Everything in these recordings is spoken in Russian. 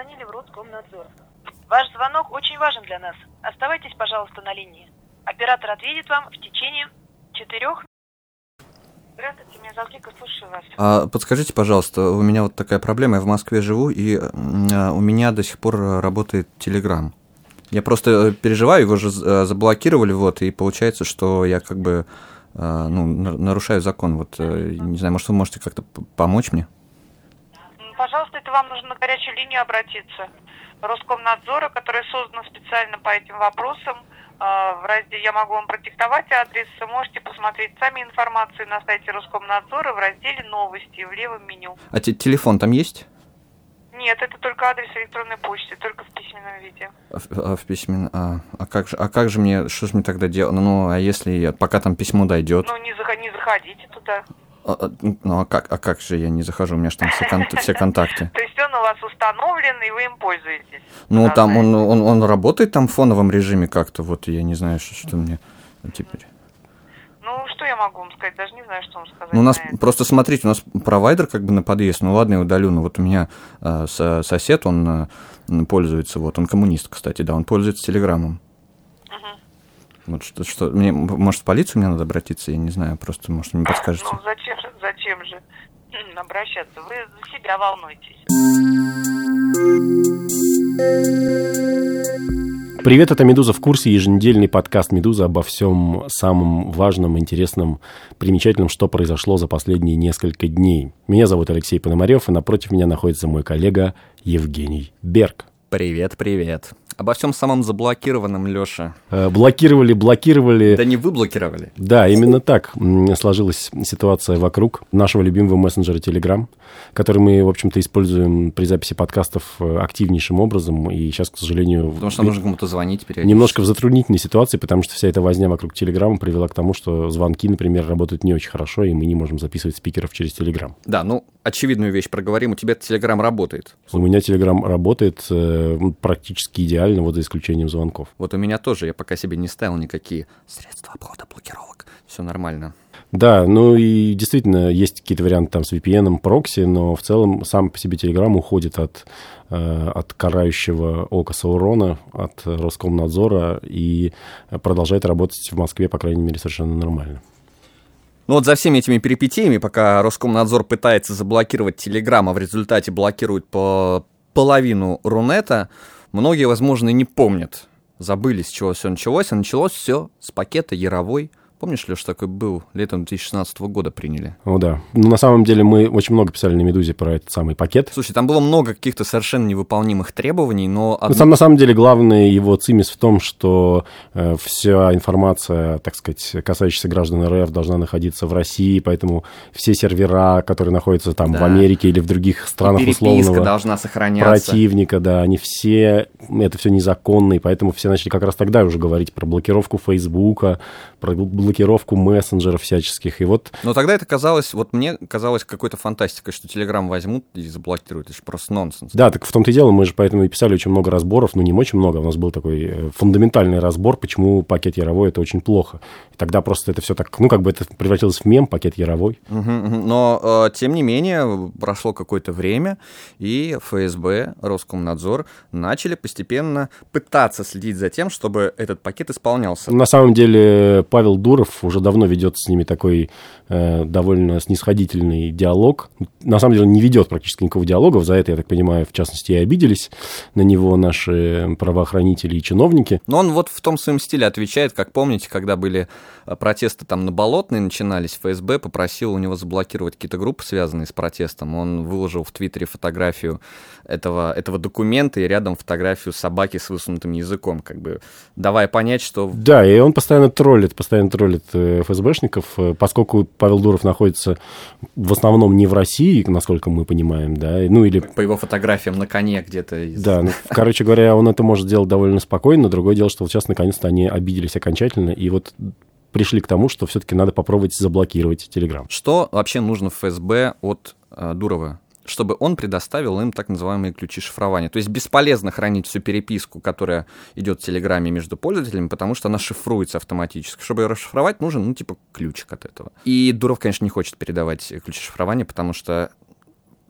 позвонили в Роскомнадзор. Ваш звонок очень важен для нас. Оставайтесь, пожалуйста, на линии. Оператор ответит вам в течение четырех... Здравствуйте, меня зовут слушаю вас. А подскажите, пожалуйста, у меня вот такая проблема, я в Москве живу, и а, у меня до сих пор работает Телеграм. Я просто э, переживаю, его же э, заблокировали, вот, и получается, что я как бы ну, нарушаю закон. Вот, э, не знаю, может, вы можете как-то помочь мне? Пожалуйста, это вам нужно на горячую линию обратиться. Роскомнадзора, которая создана специально по этим вопросам. А, в разделе я могу вам продиктовать адрес. Можете посмотреть сами информацию на сайте Роскомнадзора в разделе новости в левом меню. А телефон там есть? Нет, это только адрес электронной почты, только в письменном виде. А, а в письменном, а, а как же, а как же мне, что же мне тогда делать? Ну, а если пока там письмо дойдет? Ну, не, зах не заходите туда. А, а, ну, а как, а как же я не захожу? У меня же там все, кон все контакты. То есть он у вас установлен, и вы им пользуетесь? Ну, там он, он, он работает там в фоновом режиме как-то, вот я не знаю, что, что мне теперь. Ну, что я могу вам сказать? Даже не знаю, что вам сказать. Ну, у нас, просто смотрите, у нас провайдер как бы на подъезд. Ну, ладно, я удалю. Но вот у меня э, сосед, он э, пользуется, вот, он коммунист, кстати, да, он пользуется телеграммом. Вот что, что, мне, может, в полицию мне надо обратиться, я не знаю, просто, может, мне подскажете. Ну, зачем же, зачем же обращаться? Вы за себя волнуетесь. Привет, это «Медуза в курсе», еженедельный подкаст «Медуза» обо всем самом важном, интересном, примечательном, что произошло за последние несколько дней. Меня зовут Алексей Пономарев, и напротив меня находится мой коллега Евгений Берг. Привет, привет. Обо всем самом заблокированном, Леша. Э, блокировали, блокировали. Да не вы блокировали. Да, именно так сложилась ситуация вокруг нашего любимого мессенджера Telegram, который мы, в общем-то, используем при записи подкастов э, активнейшим образом. И сейчас, к сожалению... Потому что нужно кому-то звонить. Немножко в затруднительной ситуации, потому что вся эта возня вокруг Telegram привела к тому, что звонки, например, работают не очень хорошо, и мы не можем записывать спикеров через Telegram. Да, ну, очевидную вещь проговорим. У тебя Telegram работает. У меня Telegram работает э, практически идеально реально, вот за исключением звонков. Вот у меня тоже, я пока себе не ставил никакие средства обхода блокировок. Все нормально. Да, ну и действительно есть какие-то варианты там с VPN, прокси, но в целом сам по себе Telegram уходит от, э, от карающего ока Саурона, от Роскомнадзора и продолжает работать в Москве, по крайней мере, совершенно нормально. Ну вот за всеми этими перипетиями, пока Роскомнадзор пытается заблокировать Телеграм, а в результате блокирует по половину Рунета, Многие, возможно, не помнят, забыли, с чего все началось, а началось все с пакета Яровой Помнишь, Леш, такой был? Летом 2016 года приняли. О, да. Ну, на самом деле, мы очень много писали на «Медузе» про этот самый пакет. Слушай, там было много каких-то совершенно невыполнимых требований, но... Одно... Ну, там, на самом деле, главный его цимис в том, что э, вся информация, так сказать, касающаяся граждан РФ, должна находиться в России, поэтому все сервера, которые находятся там да. в Америке или в других странах условного... должна сохраняться. Противника, да, они все... Это все незаконно, и поэтому все начали как раз тогда уже говорить про блокировку Фейсбука, про блокировку мессенджеров всяческих. И вот... Но тогда это казалось, вот мне казалось какой-то фантастикой, что Телеграм возьмут и заблокируют. Это же просто нонсенс. Да, так в том-то и дело, мы же поэтому и писали очень много разборов, ну не очень много, у нас был такой э, фундаментальный разбор, почему пакет Яровой это очень плохо. И тогда просто это все так, ну как бы это превратилось в мем, пакет Яровой. Угу, угу. Но, э, тем не менее, прошло какое-то время, и ФСБ, Роскомнадзор начали постепенно пытаться следить за тем, чтобы этот пакет исполнялся. На самом деле Павел Дуров уже давно ведет с ними такой э, довольно снисходительный диалог. На самом деле не ведет практически никакого диалога. За это, я так понимаю, в частности, и обиделись на него наши правоохранители и чиновники. Но он вот в том своем стиле отвечает, как помните, когда были э, протесты там на Болотной начинались, ФСБ попросил у него заблокировать какие-то группы, связанные с протестом. Он выложил в Твиттере фотографию этого, этого документа и рядом фотографию собаки с высунутым языком, как бы давая понять, что... Да, и он постоянно троллит, постоянно троллит э, ФСБшников, э, поскольку Павел Дуров находится в основном не в России, насколько мы понимаем, да, ну или... По его фотографиям на коне где-то. Из... Да, ну, короче говоря, он это может делать довольно спокойно, другое дело, что вот сейчас наконец-то они обиделись окончательно, и вот пришли к тому, что все-таки надо попробовать заблокировать Телеграм. Что вообще нужно ФСБ от э, Дурова? Чтобы он предоставил им так называемые ключи шифрования. То есть бесполезно хранить всю переписку, которая идет в Телеграме между пользователями, потому что она шифруется автоматически. Чтобы ее расшифровать, нужен, ну, типа, ключик от этого. И Дуров, конечно, не хочет передавать ключи шифрования, потому что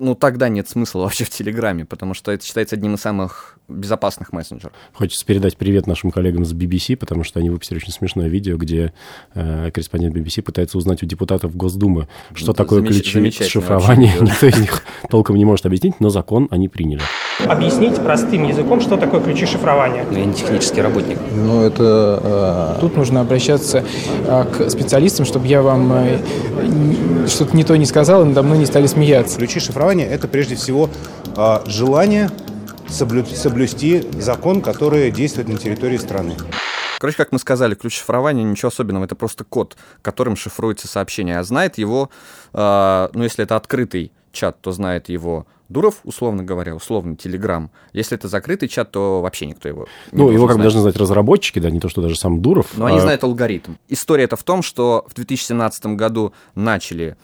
ну, тогда нет смысла вообще в Телеграме, потому что это считается одним из самых безопасных мессенджеров. Хочется передать привет нашим коллегам с BBC, потому что они выпустили очень смешное видео, где э, корреспондент BBC пытается узнать у депутатов Госдумы, что такое Замеч... ключи шифрования. Никто из них толком не может объяснить, но закон они приняли. Объяснить простым языком, что такое ключи шифрования. Я не технический работник. Ну, это... Тут нужно обращаться э, к специалистам, чтобы я вам э, что-то не то не сказал, и надо мной не стали смеяться. Ключи шифрования – это прежде всего э, желание соблю... соблюсти закон, который действует на территории страны. Короче, как мы сказали, ключ шифрования ничего особенного, это просто код, которым шифруется сообщение. А знает его, э, ну, если это открытый чат, то знает его Дуров, условно говоря, условно Телеграм. Если это закрытый чат, то вообще никто его не Ну, его как бы должны знать разработчики, да, не то, что даже сам Дуров. Но а... они знают алгоритм. История это в том, что в 2017 году начали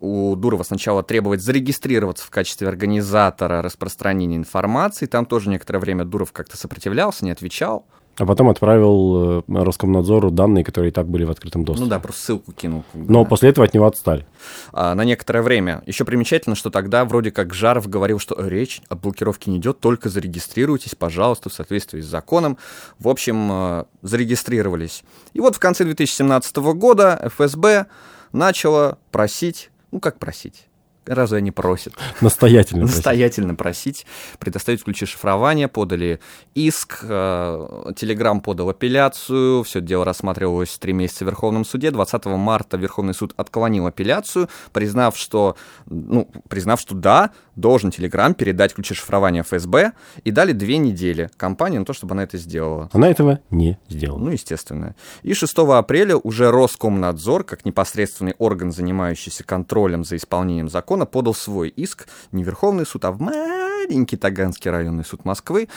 у Дурова сначала требовать зарегистрироваться в качестве организатора распространения информации. Там тоже некоторое время Дуров как-то сопротивлялся, не отвечал. А потом отправил э, Роскомнадзору данные, которые и так были в открытом доступе. Ну да, просто ссылку кинул. Но да. после этого от него отстали. А, на некоторое время. Еще примечательно, что тогда вроде как Жаров говорил, что речь о блокировке не идет, только зарегистрируйтесь, пожалуйста, в соответствии с законом. В общем, э, зарегистрировались. И вот в конце 2017 года ФСБ начала просить, ну как просить, Разве они просят? Настоятельно просить. Настоятельно просить предоставить ключи шифрования, подали иск, Телеграм подал апелляцию, все дело рассматривалось три месяца в Верховном суде. 20 марта Верховный суд отклонил апелляцию, признав, что, ну, признав, что да, должен Телеграм передать ключи шифрования ФСБ, и дали две недели компании на то, чтобы она это сделала. Она этого не сделала. Ну, естественно. И 6 апреля уже Роскомнадзор, как непосредственный орган, занимающийся контролем за исполнением закона, подал свой иск не в Верховный суд, а в маленький Таганский районный суд Москвы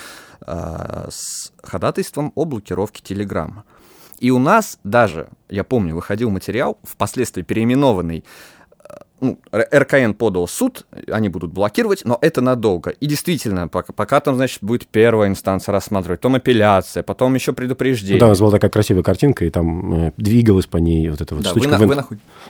э, с ходатайством о блокировке Телеграма. И у нас даже, я помню, выходил материал, впоследствии переименованный ну, РКН подал суд, они будут блокировать, но это надолго. И действительно, пока, пока там, значит, будет первая инстанция рассматривать, потом апелляция, потом еще предупреждение. Да, у нас была такая красивая картинка, и там э, двигалась по ней вот эта вот да, штучка. Вы, вы,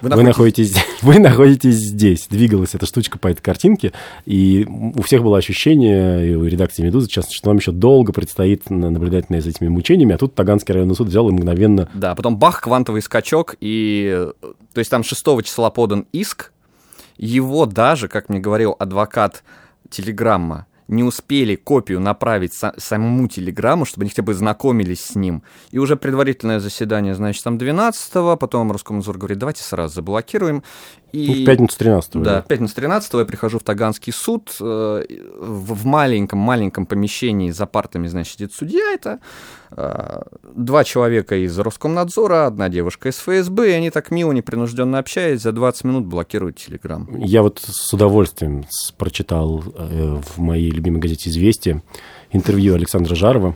вы, вы, находитесь, вы находитесь здесь. Двигалась эта штучка по этой картинке, и у всех было ощущение, и у редакции «Медузы», часто, что нам еще долго предстоит наблюдать за этими мучениями, а тут Таганский районный суд взял и мгновенно... Да, потом бах, квантовый скачок, и... То есть там 6 числа подан иск, его даже, как мне говорил адвокат Телеграмма, не успели копию направить самому Телеграмму, чтобы они хотя бы знакомились с ним. И уже предварительное заседание, значит, там 12-го, потом Роскомнадзор говорит, давайте сразу заблокируем. И... Ну, в пятницу 13 да, да, в пятницу 13 я прихожу в Таганский суд, э, в маленьком-маленьком помещении за партами, значит, сидит судья, это э, два человека из Роскомнадзора, одна девушка из ФСБ, и они так мило, непринужденно общаясь, за 20 минут блокируют Телеграм. Я вот с удовольствием прочитал э, в моей любимой газете «Известия» интервью Александра Жарова,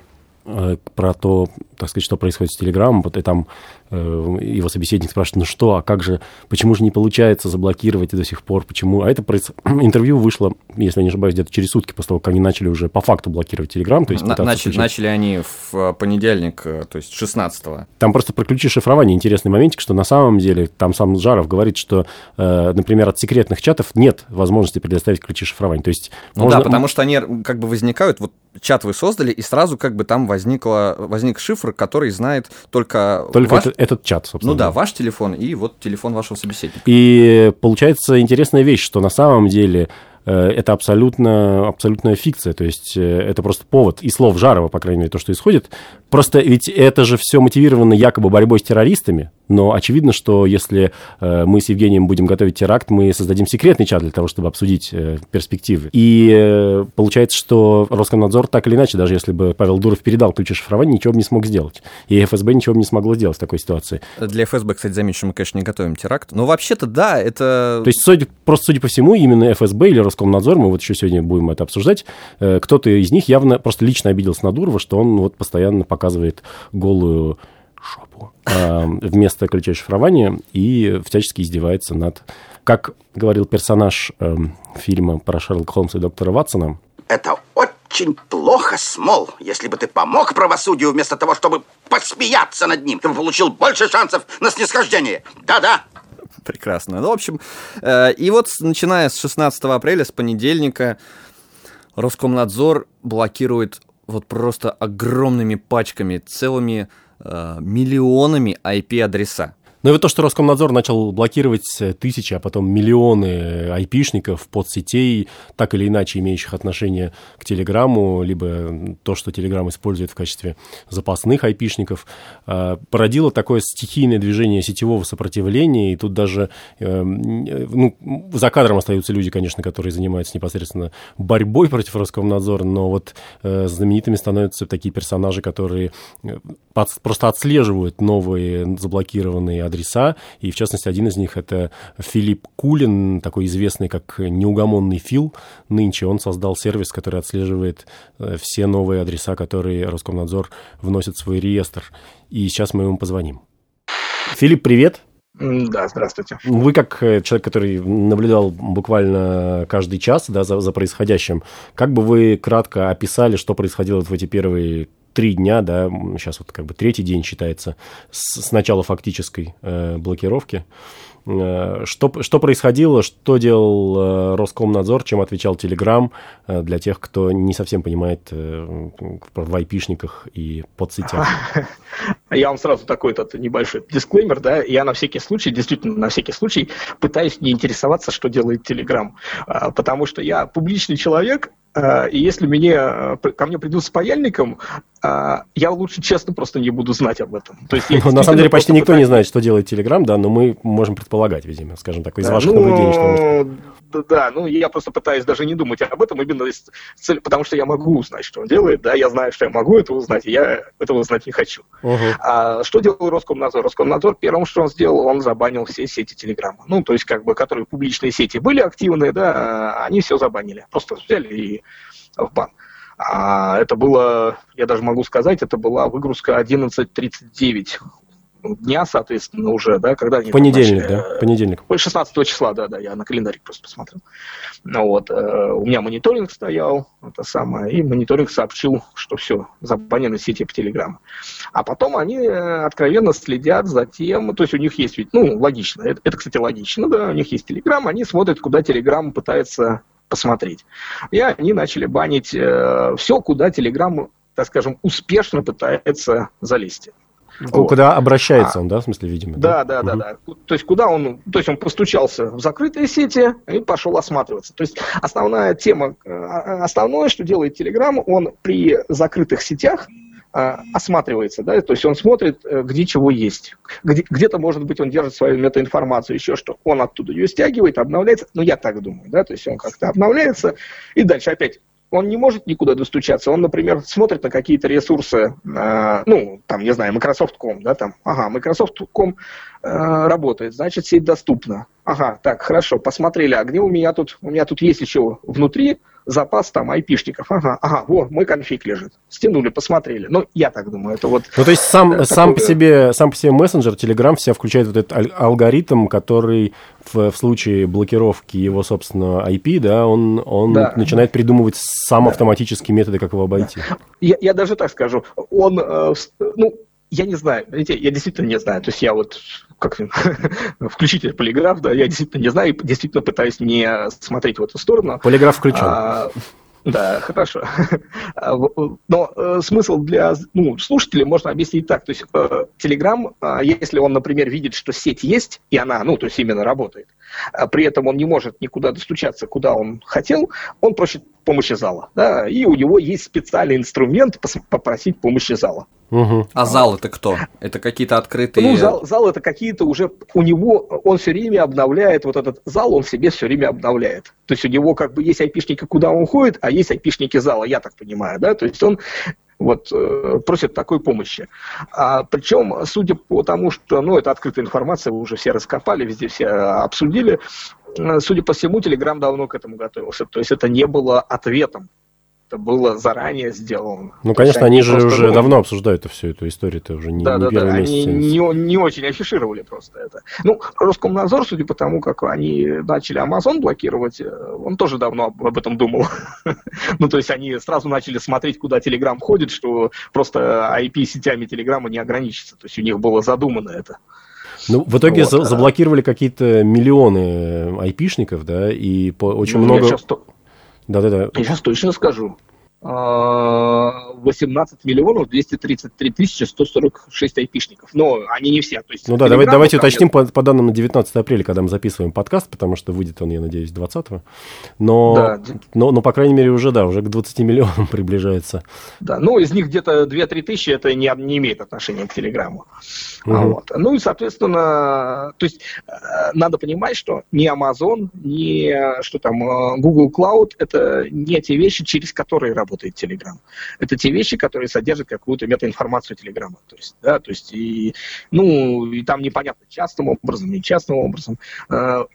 про то, так сказать, что происходит с Телеграмом, и там его собеседник спрашивает, ну что, а как же, почему же не получается заблокировать до сих пор, почему? А это интервью вышло, если я не ошибаюсь, где-то через сутки после того, как они начали уже по факту блокировать Телеграм. То есть На- начали, начали они в э, понедельник, э, то есть 16-го. Там просто про ключи шифрования интересный моментик, что на самом деле там сам Жаров говорит, что, например, от секретных чатов нет возможности предоставить ключи шифрования. То есть ну можно... да, потому что они как бы возникают, вот чат вы создали, и сразу как бы там возникла, возник шифр, который знает только... Только ваш... это, этот чат, собственно. Ну да, ваш телефон и вот телефон вашего собеседника. И получается интересная вещь, что на самом деле э, это абсолютно, абсолютная фикция, то есть э, это просто повод и слов Жарова, по крайней мере, то, что исходит. Просто ведь это же все мотивировано якобы борьбой с террористами, но очевидно, что если э, мы с Евгением будем готовить теракт, мы создадим секретный чат для того, чтобы обсудить э, перспективы. И э, получается, что Роскомнадзор так или иначе, даже если бы Павел Дуров передал ключи шифрования, ничего бы не смог сделать. И ФСБ ничего бы не смогло сделать в такой ситуации. Для ФСБ, кстати, замечу, мы, конечно, не готовим теракт. Но вообще-то, да, это... То есть, судя, просто судя по всему, именно ФСБ или Роскомнадзор, мы вот еще сегодня будем это обсуждать, кто-то из них явно просто лично обиделся на Дурова, что он вот постоянно показывает голую шопу э, вместо ключа шифрования и всячески издевается над... Как говорил персонаж э, фильма про Шерлока Холмса и доктора Ватсона... Это очень плохо, Смол. Если бы ты помог правосудию вместо того, чтобы посмеяться над ним, ты бы получил больше шансов на снисхождение. Да-да. Прекрасно. Ну, в общем, э, и вот начиная с 16 апреля, с понедельника, Роскомнадзор блокирует вот просто огромными пачками, целыми миллионами IP-адреса. Ну и вот то, что Роскомнадзор начал блокировать тысячи, а потом миллионы айпишников, подсетей, так или иначе имеющих отношение к Телеграму, либо то, что Телеграм использует в качестве запасных айпишников, э, породило такое стихийное движение сетевого сопротивления, и тут даже э, ну, за кадром остаются люди, конечно, которые занимаются непосредственно борьбой против Роскомнадзора, но вот э, знаменитыми становятся такие персонажи, которые просто отслеживают новые заблокированные адреса, и в частности один из них это Филипп Кулин, такой известный как неугомонный Фил. Нынче он создал сервис, который отслеживает э, все новые адреса, которые Роскомнадзор вносит в свой реестр. И сейчас мы ему позвоним. Филипп, привет. Да, здравствуйте. Вы как э, человек, который наблюдал буквально каждый час да, за, за происходящим, как бы вы кратко описали, что происходило в эти первые три дня, да, сейчас вот как бы третий день считается с, с начала фактической э, блокировки. Э, что, что происходило, что делал э, Роскомнадзор, чем отвечал Телеграм э, для тех, кто не совсем понимает в айпишниках и подсетях? Я вам сразу такой этот небольшой дисклеймер, да, я на всякий случай, действительно, на всякий случай пытаюсь не интересоваться, что делает Телеграм, потому что я публичный человек, а, и если мне, ко мне придут с паяльником, а, я лучше честно просто не буду знать об этом. То есть на самом деле почти никто пытаюсь... не знает, что делает Телеграм, да, но мы можем предполагать, видимо, скажем так, из да, ваших ну, наблюдений. Что да, ну я просто пытаюсь даже не думать об этом, именно цель, потому что я могу узнать, что он делает, да, я знаю, что я могу это узнать, и я этого узнать не хочу. Uh-huh. А что делал Роскомнадзор? Роскомнадзор первым, что он сделал, он забанил все сети Телеграма. Ну, то есть, как бы, которые публичные сети были активны, да, они все забанили. Просто взяли и в бан. А это было, я даже могу сказать, это была выгрузка 11.39 дня, соответственно, уже, да, когда они... Понедельник, начали, да, понедельник. 16 числа, да, да, я на календарик просто посмотрел. Ну вот, э, у меня мониторинг стоял, это самое, и мониторинг сообщил, что все, забанены сети по Телеграму. А потом они э, откровенно следят за тем, то есть у них есть ведь, ну, логично, это, это кстати, логично, да, у них есть Телеграм, они смотрят, куда Телеграм пытается посмотреть. И они начали банить э, все, куда Телеграм, так скажем, успешно пытается залезть. Куда вот. обращается а, он, да, в смысле, видимо? Да, да, да, угу. да. То есть куда он, то есть он постучался в закрытые сети и пошел осматриваться. То есть основная тема, э, основное, что делает Telegram, он при закрытых сетях а, осматривается, да, то есть он смотрит, э, где чего есть. Где, где-то, может быть, он держит свою метаинформацию, еще что. Он оттуда ее стягивает, обновляется, ну, я так думаю, да, то есть он как-то обновляется, и дальше опять. Он не может никуда достучаться. Он, например, смотрит на какие-то ресурсы, э, ну, там, не знаю, Microsoft.com, да, там, ага, Microsoft.com э, работает, значит, сеть доступна. Ага, так, хорошо, посмотрели, а где у меня тут, у меня тут есть еще внутри запас там айпишников. Ага, ага, вот, мой конфиг лежит. Стянули, посмотрели. Ну, я так думаю, это вот... Ну, то есть сам, такое... сам, по себе, сам по себе мессенджер, Telegram в себя включает вот этот алгоритм, который в, в случае блокировки его собственного IP, да, он, он да. начинает придумывать сам да. автоматические методы, как его обойти. Я, я даже так скажу. Он, э, ну, я не знаю, я действительно не знаю. То есть я вот как включите полиграф, да, я действительно не знаю, действительно пытаюсь не смотреть в эту сторону. Полиграф включен. А, да, хорошо. А, но э, смысл для ну, слушателей можно объяснить так. То есть э, Telegram, э, если он, например, видит, что сеть есть, и она, ну, то есть именно работает, а при этом он не может никуда достучаться, куда он хотел, он просит помощи зала. Да, и у него есть специальный инструмент попросить помощи зала. Угу. А зал это кто? Это какие-то открытые... Ну, зал, зал это какие-то уже... У него... Он все время обновляет вот этот зал, он себе все время обновляет. То есть у него как бы есть айпишники, куда он ходит, а есть айпишники зала, я так понимаю, да? То есть он вот, э, просит такой помощи. А, причем, судя по тому, что, ну, это открытая информация, вы уже все раскопали, везде все обсудили, э, судя по всему, Телеграм давно к этому готовился. То есть это не было ответом это было заранее сделано. Ну, конечно, они, они же уже ну, давно обсуждают это всю эту историю, это уже не, да, не да, первый да, месяц. Они не, не очень афишировали просто это. Ну, Роскомнадзор, судя по тому, как они начали Amazon блокировать, э, он тоже давно об, об этом думал. ну, то есть они сразу начали смотреть, куда Telegram ходит, что просто IP-сетями Телеграма не ограничится. То есть у них было задумано это. Ну, в итоге Вот, за- а- заблокировали какие-то миллионы айпишников, да, и по- очень Ну, много... Я сейчас, Да-да-да. я щас точно скажу. А, 18 миллионов 233 тысячи 146 айпишников. Но они не все. То есть Ну да, давай, давайте там уточним по, по данным на 19 апреля, когда мы записываем подкаст, потому что выйдет он, я надеюсь, 20 Но, Да. но, но, по крайней мере, уже, да, уже к 20 миллионам приближается. Да, ну, из них где-то 2-3 тысячи это не, не имеет отношения к Телеграму. А Мгм. Вот. Ну и, соответственно, то есть э, надо понимать, что ни Amazon, ни э, что там, э, Google Cloud это не те вещи, через которые работает Telegram. Это те вещи, которые содержат какую-то метаинформацию Телеграма. То есть, да, то есть и, ну, и там непонятно частным образом, не частным образом. Э,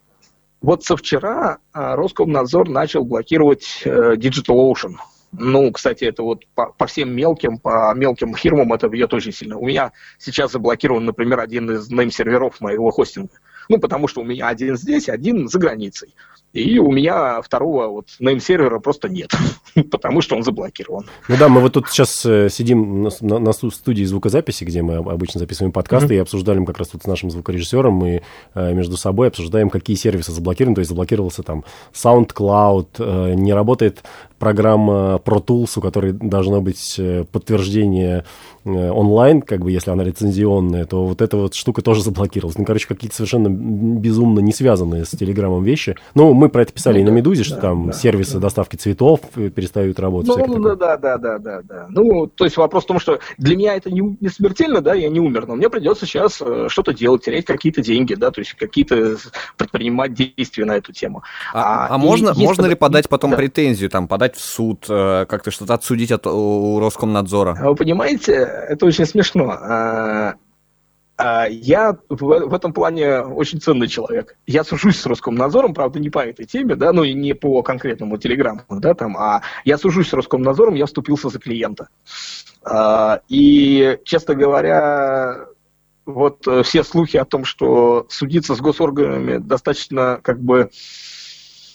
Вот со вчера э, Роскомнадзор начал блокировать э, DigitalOcean. Ну, кстати, это вот по, по всем мелким, по мелким фирмам это бьет очень сильно. У меня сейчас заблокирован, например, один из нейм-серверов моего хостинга. Ну, потому что у меня один здесь, один за границей. И у меня второго вот нейм-сервера просто нет, потому что он заблокирован. Ну да, мы вот тут сейчас э, сидим на, на- на сту- студии звукозаписи, где мы об- обычно записываем подкасты, и обсуждали как раз тут с нашим звукорежиссером, мы э, между собой обсуждаем, какие сервисы заблокированы, то есть заблокировался там SoundCloud, э, не работает программа Pro Tools, у которой должно быть э, подтверждение э, онлайн, как бы, если она лицензионная, то вот эта вот штука тоже заблокировалась. Ну, короче, какие-то совершенно безумно не связанные с Телеграмом вещи. Ну, мы про это писали Ну и на да, Медузе, что да, там да, сервисы да. доставки цветов э, перестают работать. Ну, ну, да, да, да, да, да, да. Ну, то есть вопрос в том, что для меня это не, не смертельно, да, я не умер, но мне придется сейчас что-то делать, терять какие-то деньги, да, то есть какие-то предпринимать действия на эту тему. А, а и можно, можно ли под- подать потом да. претензию, там, подать в суд, э, как-то что-то отсудить от у Роскомнадзора? А Вы понимаете, это очень смешно. А, а, Я в, этом плане очень ценный человек. Я сужусь с Роскомнадзором, правда, не по этой теме, да, ну и не по конкретному телеграмму, да, там, а я сужусь с Роскомнадзором, я вступился за клиента. И, честно говоря, вот э, все слухи о том, что судиться с госорганами достаточно как бы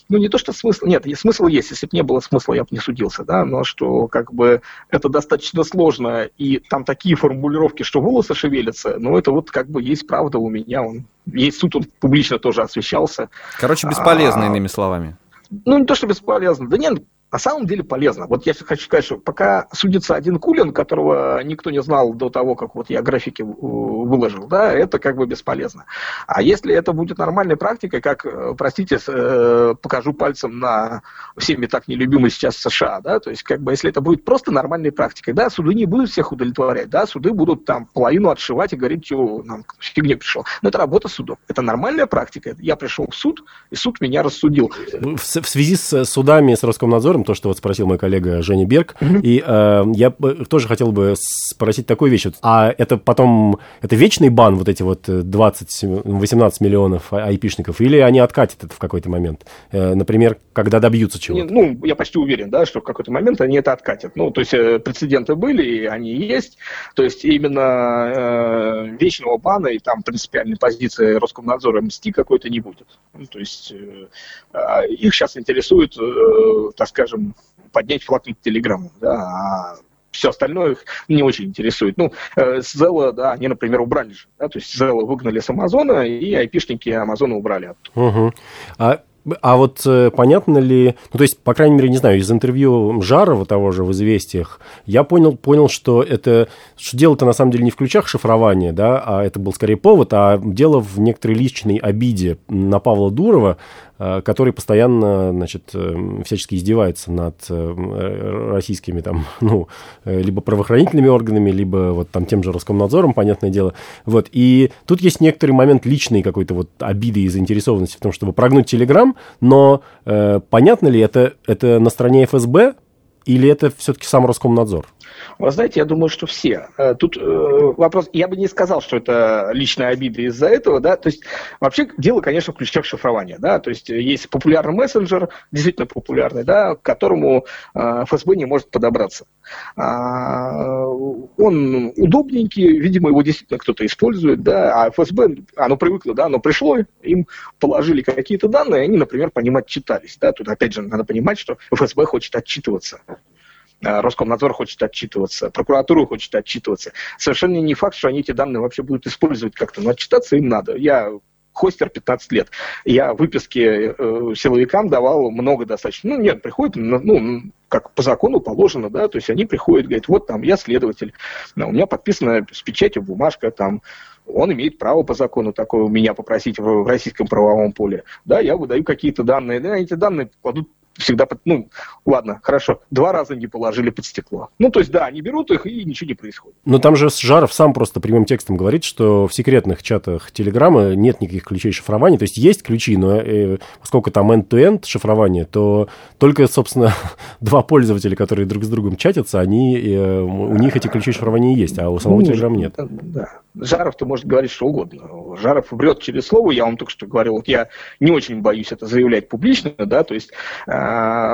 ну, не то, что смысл... Нет, смысл есть. Если бы не было смысла, я бы не судился, да, но что как бы это достаточно сложно, и там такие формулировки, что волосы шевелятся, но это вот как бы есть правда у меня. Он... Есть суд, он публично тоже освещался. Короче, бесполезно, А, иными словами. Ну, не то, что бесполезно. Да нет, на самом деле полезно. Вот я хочу сказать, что пока судится один Кулин, которого никто не знал до того, как вот я графики э, выложил, да, это как бы бесполезно. А если это будет нормальной практикой, как, э, простите, э, покажу пальцем на всеми так нелюбимый сейчас США, да, то есть как бы если это будет просто нормальной практикой, да, суды не будут всех удовлетворять, да, суды будут там половину отшивать и говорить, что нам фигня пришел. Но это работа судов. Это нормальная практика. Я пришел в суд, и суд меня рассудил. В, связи с судами с Роскомнадзором, то, что вот спросил мой коллега Женя Берг, и э, я бы тоже хотел бы спросить такую вещь. А это потом, это вечный бан, вот эти вот 20, 18 миллионов ай- айпишников, или они откатят это в какой-то момент? Э, например, когда добьются чего-то? ну, я почти уверен, да, что в какой-то момент они это откатят. Ну, то есть э, прецеденты были, и они есть. То есть именно э, вечного бана и там принципиальной позиции Роскомнадзора мсти какой-то не будет. Ну, то есть э, а, их сейчас интересует, э, так скажем, поднять флаг над Телеграмом, да, а все остальное их не очень интересует. Ну, э, Zella, да, они, например, убрали же, да, то есть Zella выгнали с Амазона, и айпишники Амазона убрали оттуда. Мгм. А, а вот э, понятно ли, ну то есть, по крайней мере, не знаю, из интервью Жарова того же в «Известиях», я понял, понял что это, что дело-то на самом деле не в ключах шифрования, да, а это был скорее повод, а дело в некоторой личной обиде на Павла Дурова, который постоянно, значит, э, всячески издевается над э, российскими там, ну, э, либо правоохранительными органами, либо вот там тем же Роскомнадзором, понятное дело. Вот, и тут есть некоторый момент личной какой-то вот обиды и заинтересованности в том, чтобы прогнуть Телеграм, но э, понятно ли, это, это на стороне ФСБ или это все-таки сам Роскомнадзор? Вы знаете, я думаю, что все. Э, Тут э, вопрос, я бы не сказал, что это личная обида из-за этого, да, то есть вообще дело, конечно, в ключах шифрования, да, то есть есть популярный мессенджер, действительно популярный, да, к которому э, ФСБ не может подобраться. А, Он удобненький, видимо, его действительно кто-то использует, да, а ФСБ, оно привыкло, да, оно пришло, им положили какие-то данные, они, например, по ним отчитались, да, тут опять же надо понимать, что ФСБ хочет отчитываться Роскомнадзор хочет отчитываться, прокуратура хочет отчитываться. Совершенно не факт, что они эти данные вообще будут использовать как-то, но отчитаться им надо. Я хостер 15 лет. Я выписки э, силовикам давал много достаточно. Ну, нет, приходит, ну, как по закону положено, да, то есть они приходят, говорят, вот там я следователь, у меня подписана с печатью бумажка, там, он имеет право по закону такое у меня попросить в российском правовом поле. Да, я выдаю какие-то данные, да, эти данные кладут всегда, под, ну, ладно, хорошо, два раза не положили под стекло. Ну, то есть, да, они берут их, и ничего не происходит. Но там же Жаров сам просто прямым текстом говорит, что в секретных чатах Телеграма нет никаких ключей шифрования, то есть есть ключи, но э, поскольку там end-to-end шифрование, то только, собственно, два пользователя, которые друг с другом чатятся, они, э, у них эти ключи шифрования есть, а у самого ну, Телеграма нет. Да. Жаров-то может говорить что угодно. Жаров врет через слово, я вам только что говорил, вот я не очень боюсь это заявлять публично, да, то есть э,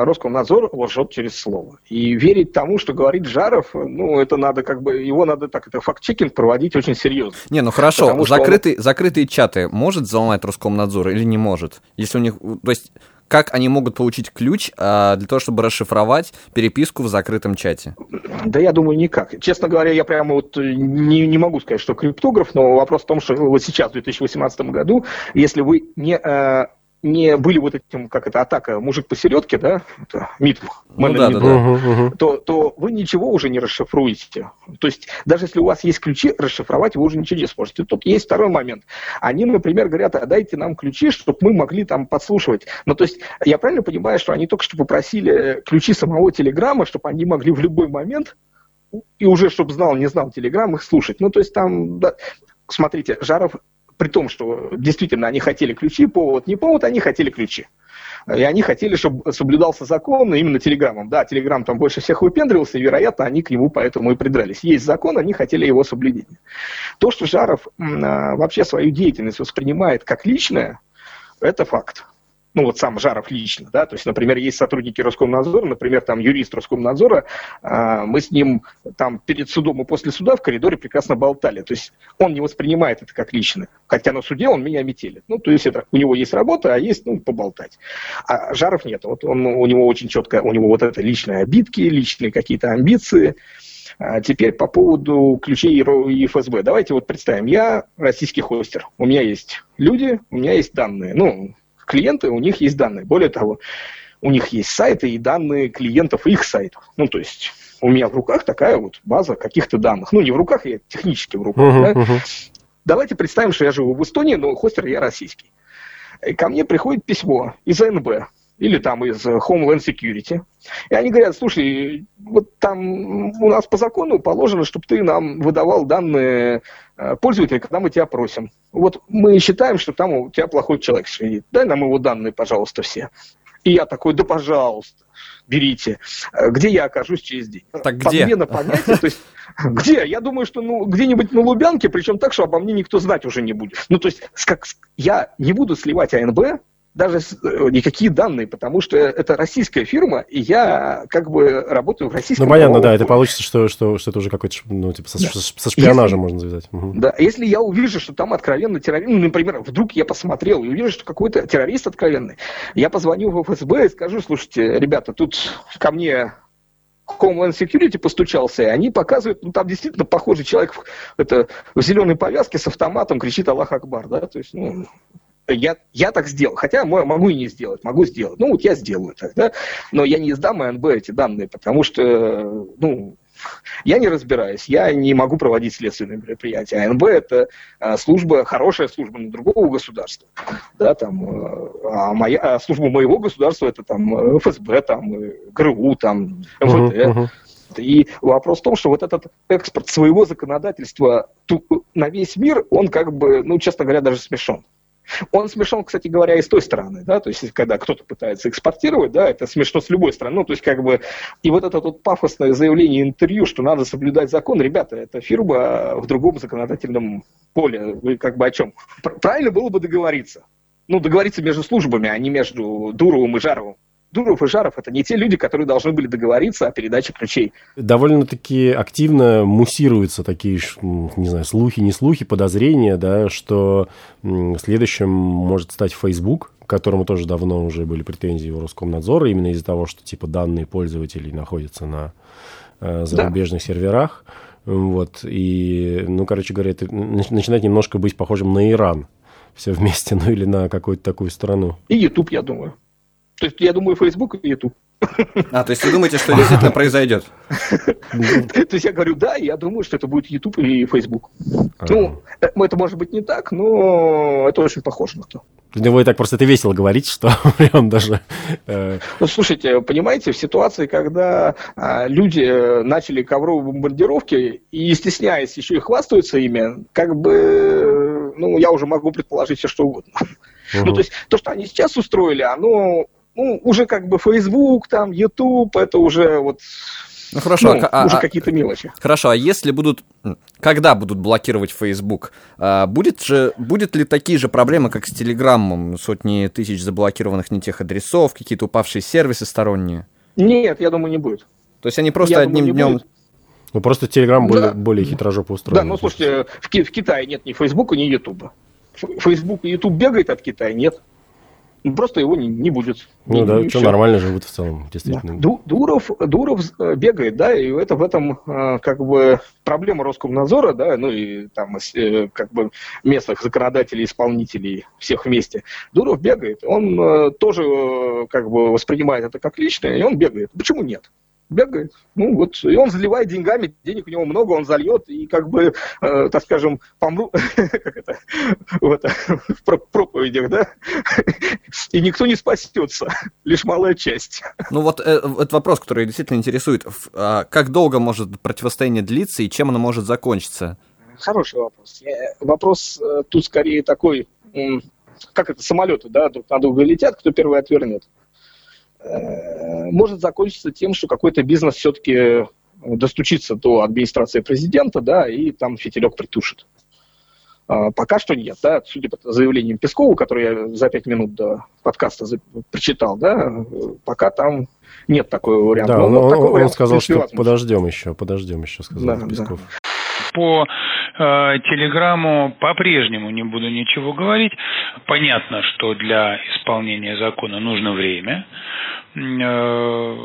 Роскомнадзор лжет через слово. И верить тому, что говорит Жаров, ну, это надо как бы, его надо так, это факт-чекинг проводить очень серьезно. Не, ну хорошо, закрытые, он... закрытые чаты может взломать Роскомнадзор или не может? Если у них, то есть как они могут получить ключ а, для того, чтобы расшифровать переписку в закрытом чате? Да я думаю, никак. Честно говоря, я прямо вот не, не могу сказать, что криптограф, но вопрос в том, что вот сейчас, в 2018 году, если вы не э, не были вот этим, как это, атака мужик посередке, да, это МИД, ну, да, да, да. То, то вы ничего уже не расшифруете. То есть даже если у вас есть ключи, расшифровать вы уже ничего не сможете. Тут есть второй момент. Они, например, говорят, а дайте нам ключи, чтобы мы могли там подслушивать. Ну, то есть я правильно понимаю, что они только что попросили ключи самого Телеграма, чтобы они могли в любой момент и уже, чтобы знал, не знал Телеграм, их слушать. Ну, то есть там, да, смотрите, Жаров при том, что действительно они хотели ключи, повод не повод, они хотели ключи. И они хотели, чтобы соблюдался закон именно Телеграмом. Да, Телеграм там больше всех выпендривался, и, вероятно, они к нему поэтому и придрались. Есть закон, они хотели его соблюдения. То, что Жаров а, вообще свою деятельность воспринимает как личное, это факт ну вот сам Жаров лично, да, то есть, например, есть сотрудники Роскомнадзора, например, там юрист Роскомнадзора, э, мы с ним там перед судом и после суда в коридоре прекрасно болтали, то есть он не воспринимает это как личное, хотя на суде он меня метелит, ну, то есть это, у него есть работа, а есть, ну, поболтать. А Жаров нет, вот он, у него очень четко, у него вот это личные обидки, личные какие-то амбиции, а теперь по поводу ключей и ФСБ. Давайте вот представим, я российский хостер, у меня есть люди, у меня есть данные, ну, клиенты, у них есть данные. Более того, у них есть сайты и данные клиентов их сайтов. Ну, то есть у меня в руках такая вот база каких-то данных. Ну, не в руках, я технически в руках. Uh-huh, да? uh-huh. Давайте представим, что я живу в Эстонии, но хостер я российский. И ко мне приходит письмо из АНБ или там из Homeland Security. И они говорят, слушай, вот там у нас по закону положено, чтобы ты нам выдавал данные э, пользователя, когда мы тебя просим. Вот мы считаем, что там у тебя плохой человек сидит. Дай нам его данные, пожалуйста, все. И я такой, да пожалуйста, берите. Э, где я окажусь через день? Так где? Подмена понятия, то есть где? Я думаю, что ну, где-нибудь на Лубянке, причем так, что обо мне никто знать уже не будет. Ну, то есть, как, я не буду сливать АНБ, даже э, никакие данные, потому что это российская фирма, и я как бы работаю в российском... Ну, понятно, да, это получится, что, что, что это уже какой-то, ну, типа, со, да. со шпионажем если, можно завязать. Угу. Да, если я увижу, что там откровенно террорист, ну, например, вдруг я посмотрел и увижу, что какой-то террорист откровенный, я позвоню в ФСБ и скажу, слушайте, ребята, тут ко мне Homeland Security постучался, и они показывают, ну, там действительно похожий человек это, в зеленой повязке с автоматом кричит Аллах Акбар, да, то есть, ну, я, я так сделал, хотя могу и не сделать, могу сделать. Ну, вот я сделаю так, да, но я не сдам АНБ эти данные, потому что, ну, я не разбираюсь, я не могу проводить следственные мероприятия. АНБ – это а, служба, хорошая служба на другого государства. Да, там, э, а, моя, а служба моего государства – это там ФСБ, там, ГРУ, там, МВД. Uh-huh, uh-huh. И вопрос в том, что вот этот экспорт своего законодательства на весь мир, он как бы, ну, честно говоря, даже смешон. Он смешон, кстати говоря, и с той стороны, да, то есть когда кто-то пытается экспортировать, да, это смешно с любой стороны, ну, то есть как бы, и вот это вот пафосное заявление интервью, что надо соблюдать закон, ребята, это фирма в другом законодательном поле, вы как бы о чем? Правильно было бы договориться, ну, договориться между службами, а не между Дуровым и Жаровым. Дуров и Жаров это не те люди, которые должны были договориться о передаче ключей. Довольно-таки активно муссируются такие, не знаю, слухи, не слухи, подозрения, да, что следующим может стать Facebook, к которому тоже давно уже были претензии у Роскомнадзора, именно из-за того, что типа данные пользователей находятся на э, зарубежных да. серверах. Вот, и, ну, короче говоря, это начинает немножко быть похожим на Иран все вместе, ну, или на какую-то такую страну. И YouTube, я думаю. То есть, я думаю, Facebook и YouTube. А, то есть вы думаете, что действительно произойдет? То есть я говорю, да, я думаю, что это будет YouTube и Facebook. Ну, э, это может быть не так, но это очень похоже на то. Для него и так просто это весело говорить, что прям даже... Э... Ну, слушайте, понимаете, в ситуации, когда а, люди э, начали ковровые бомбардировки и, стесняясь, еще и хвастаются ими, как бы, ну, я уже могу предположить все, что угодно. Ну, то есть то, что они сейчас устроили, оно ну, уже как бы Facebook, там, YouTube, это уже вот ну хорошо, ну, а, уже а, какие-то мелочи. Хорошо, а если будут, когда будут блокировать Facebook, а, будет же, будет ли такие же проблемы, как с Телеграммом, сотни тысяч заблокированных не тех адресов, какие-то упавшие сервисы сторонние? Нет, я думаю, не будет. То есть они просто я одним думаю, днем будет. Ну, просто Telegram более, да. более хитрожопо устроен. Да, ну, слушайте, в, в Китае нет ни Facebook, ни YouTube. Facebook и YouTube бегает от Китая, нет. Ну, просто его не, не будет. Ну и, да, и что, все. нормально живут в целом, действительно. Да. Дуров, Дуров э, бегает, да, и это в этом э, как бы проблема Роскомнадзора, да, ну и там э, как бы местных законодателей, исполнителей всех вместе. Дуров бегает, он тоже как бы воспринимает это как личное, и он бегает. Почему нет? Бегает. Ну вот, и он заливает деньгами, денег у него много, он зальет, и как бы, э, так скажем, помру, как это, вот, в проповедях, да, и никто не спасется, лишь малая часть. Ну вот, э, это вопрос, который действительно интересует. А как долго может противостояние длиться, и чем оно может закончиться? Хороший вопрос. Вопрос э, тут скорее такой, как это, самолеты, да, друг на друга летят, кто первый отвернет. Э, может закончиться тем, что какой-то бизнес все-таки достучится до администрации президента, да, и там фитилек притушит. А, пока что нет, да, судя по заявлениям Пескова, который я за пять минут до подкаста прочитал, да, пока там нет такого варианта. Да, но, но такой он, вариант, он сказал, что возможно. подождем еще, подождем еще, сказал да, Песков. Да по э, телеграмму по-прежнему не буду ничего говорить. Понятно, что для исполнения закона нужно время. Э,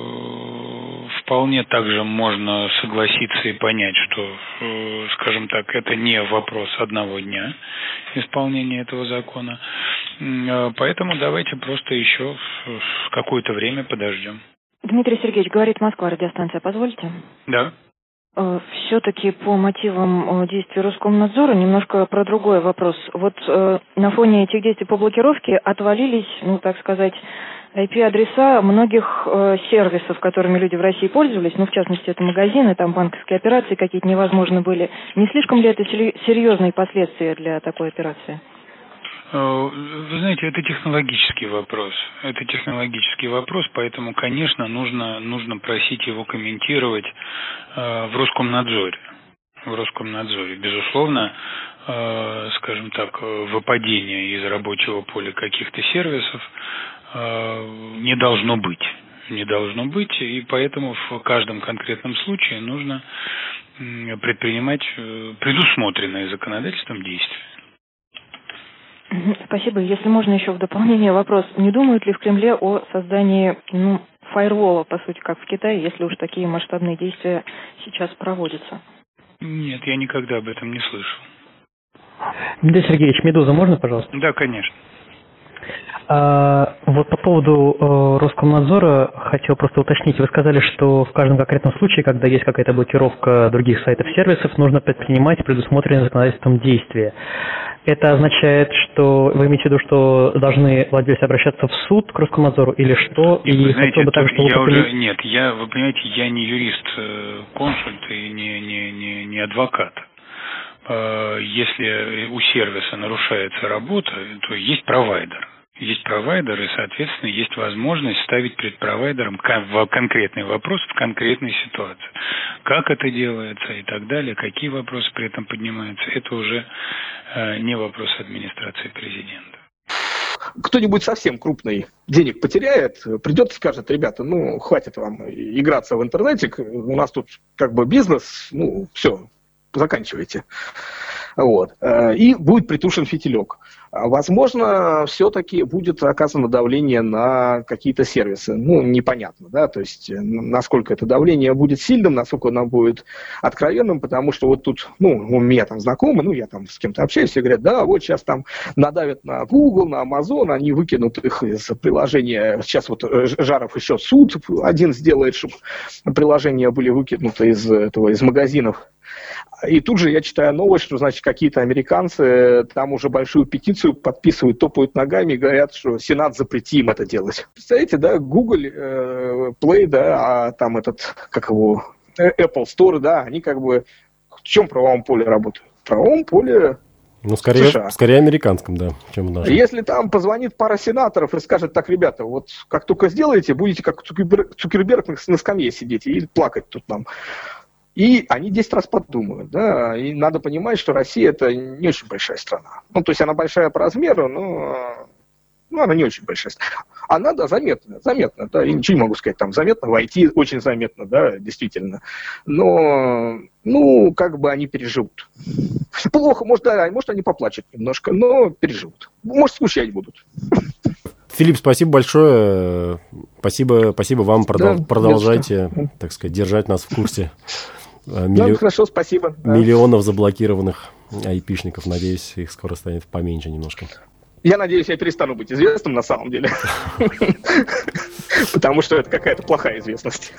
вполне также можно согласиться и понять, что, э, скажем так, это не вопрос одного дня исполнения этого закона. Э, поэтому давайте просто еще какое-то время подождем. Дмитрий Сергеевич, говорит Москва, радиостанция, позвольте? Да. Все-таки по мотивам действий Роскомнадзора немножко про другой вопрос. Вот на фоне этих действий по блокировке отвалились, ну так сказать, IP-адреса многих э, сервисов, которыми люди в России пользовались, ну в частности это магазины, там банковские операции какие-то невозможны были. Не слишком ли это серьезные последствия для такой операции? Э, вы знаете, это технологический вопрос. Это технологический вопрос, поэтому, конечно, нужно, нужно просить его комментировать э, в Роскомнадзоре. В Роскомнадзоре. Безусловно, э, скажем так, выпадение из рабочего поля каких-то сервисов э, не должно быть. Не должно быть, и поэтому в каждом конкретном случае нужно предпринимать э, предусмотренные законодательством действия. Спасибо. Если можно еще в дополнение вопрос. Не думают ли в Кремле о создании ну, фаервола, по сути, как в Китае, если уж такие масштабные действия сейчас проводятся? Нет, я никогда об этом не слышал. Дмитрий Сергеевич, «Медуза» можно, пожалуйста? Да, конечно. А, вот по поводу э, Роскомнадзора хотел просто уточнить. Вы сказали, что в каждом конкретном случае, когда есть какая-то блокировка других сайтов сервисов, нужно предпринимать предусмотренные законодательством действия. Это означает, что вы имеете в виду, что должны владельцы обращаться в суд к Роскомнадзору или что? И вы знаете, бы также, я уже, нет, я, вы понимаете, я не юрист, э, консульт и не, не, не, не адвокат. Э, если у сервиса нарушается работа, то есть провайдер есть провайдер, и, соответственно, есть возможность ставить перед провайдером конкретный вопрос в конкретной ситуации. Как это делается и так далее, какие вопросы при этом поднимаются, это уже э, не вопрос администрации президента. кто-нибудь совсем крупный денег потеряет, придет и скажет, ребята, ну, хватит вам играться в интернете, у нас тут как бы бизнес, ну, все, заканчивайте. Вот. Э, и будет притушен фитилек. А, возможно, все-таки будет оказано давление на какие-то сервисы. Ну, непонятно, да, то есть э, насколько это давление будет сильным, насколько оно будет откровенным, потому что вот тут, ну, у меня там знакомые, ну, я там с кем-то общаюсь, и говорят, да, вот сейчас там надавят на Google, на Amazon, они выкинут их из приложения, сейчас вот э, Жаров еще суд один сделает, чтобы приложения были выкинуты из этого, из магазинов и тут же я читаю новость, что, значит, какие-то американцы там уже большую петицию подписывают, топают ногами и говорят, что Сенат запретим это делать. Представляете, да, Google э, Play, да, а там этот, как его, э, Apple Store, да, они как бы в чем правовом поле работают? В правовом поле ну, скорее, США. скорее американском, да, чем нашем. Если там позвонит пара сенаторов и скажет, так, ребята, вот как только сделаете, будете как Цукерберг на скамье сидеть и плакать тут нам. И они 10 раз подумают, да, и надо понимать, что Россия это не очень большая страна. Ну, то есть она большая по размеру, но ну, она не очень большая. Она, да, заметна, заметна, да, я ничего не могу сказать, там, заметно, в IT очень заметно, да, действительно. Но, ну, как бы они переживут. Плохо, может, да, может, они поплачут немножко, но переживут. Может, скучать будут. Филипп, спасибо большое. Спасибо, спасибо вам. Продол- да, продолжайте, так сказать, держать нас в курсе милли... Ну, хорошо, спасибо. Миллионов заблокированных айпишников. Надеюсь, их скоро станет поменьше немножко. Я надеюсь, я перестану быть известным на самом деле. Потому что это какая-то плохая известность.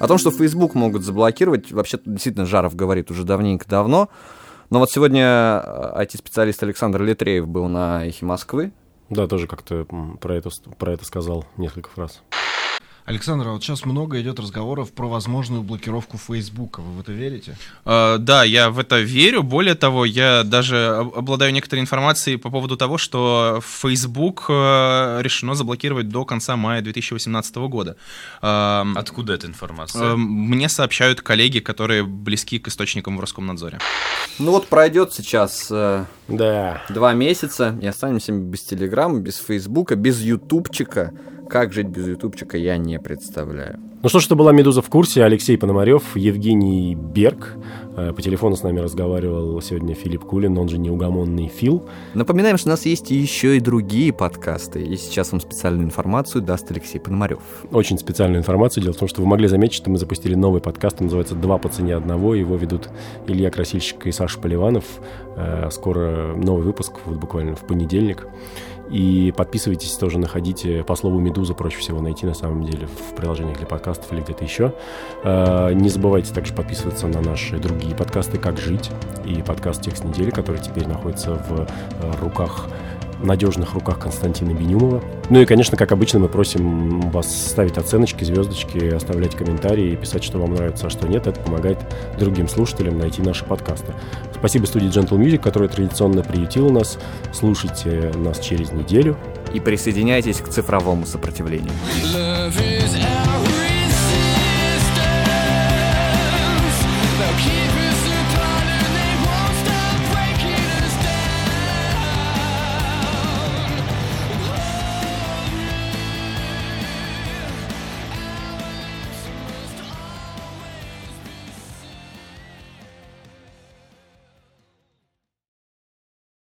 О том, что Facebook могут заблокировать, вообще действительно Жаров говорит уже давненько давно. Но вот сегодня IT-специалист Александр Литреев был на «Эхе Москвы». Да, тоже как-то про это, про это сказал несколько фраз. Александр, а вот сейчас много идет разговоров про возможную блокировку Фейсбука. Вы в это верите? Uh, да, я в это верю. Более того, я даже обладаю некоторой информацией по поводу того, что Facebook uh, решено заблокировать до конца мая 2018 года. Uh, Откуда эта информация? Мне сообщают коллеги, которые близки к источникам в Роскомнадзоре. Ну вот пройдет сейчас э, да. два месяца, и останемся без Телеграма, без Фейсбука, без Ютубчика. Как жить без ютубчика, я не представляю. Ну что ж, это была «Медуза в курсе». Алексей Пономарев, Евгений Берг. Э, по телефону с нами разговаривал сегодня Филипп Кулин, он же неугомонный Фил. Напоминаем, что у нас есть еще и другие подкасты. И сейчас вам специальную информацию даст Алексей Пономарев. Очень специальную информацию. Дело в том, что вы могли заметить, что мы запустили новый подкаст. Он называется «Два по цене одного». Его ведут Илья Красильщик и Саша Поливанов. Э, скоро новый выпуск, вот буквально в понедельник. И подписывайтесь тоже, находите по слову «Медуза», проще всего найти на самом деле в приложениях для подкастов или где-то еще. Э, не забывайте также подписываться на наши другие подкасты «Как жить» и подкаст «Текст недели», который теперь находится в э, надежных руках Константина Бенюмова. Ну и, конечно, как обычно, мы просим вас ставить оценочки, звездочки, оставлять комментарии, писать, что вам нравится, а что нет. Это помогает другим слушателям найти наши подкасты. Спасибо студии Gentle Music, которая традиционно приютила нас. Слушайте нас через неделю. И присоединяйтесь к цифровому сопротивлению. Love is our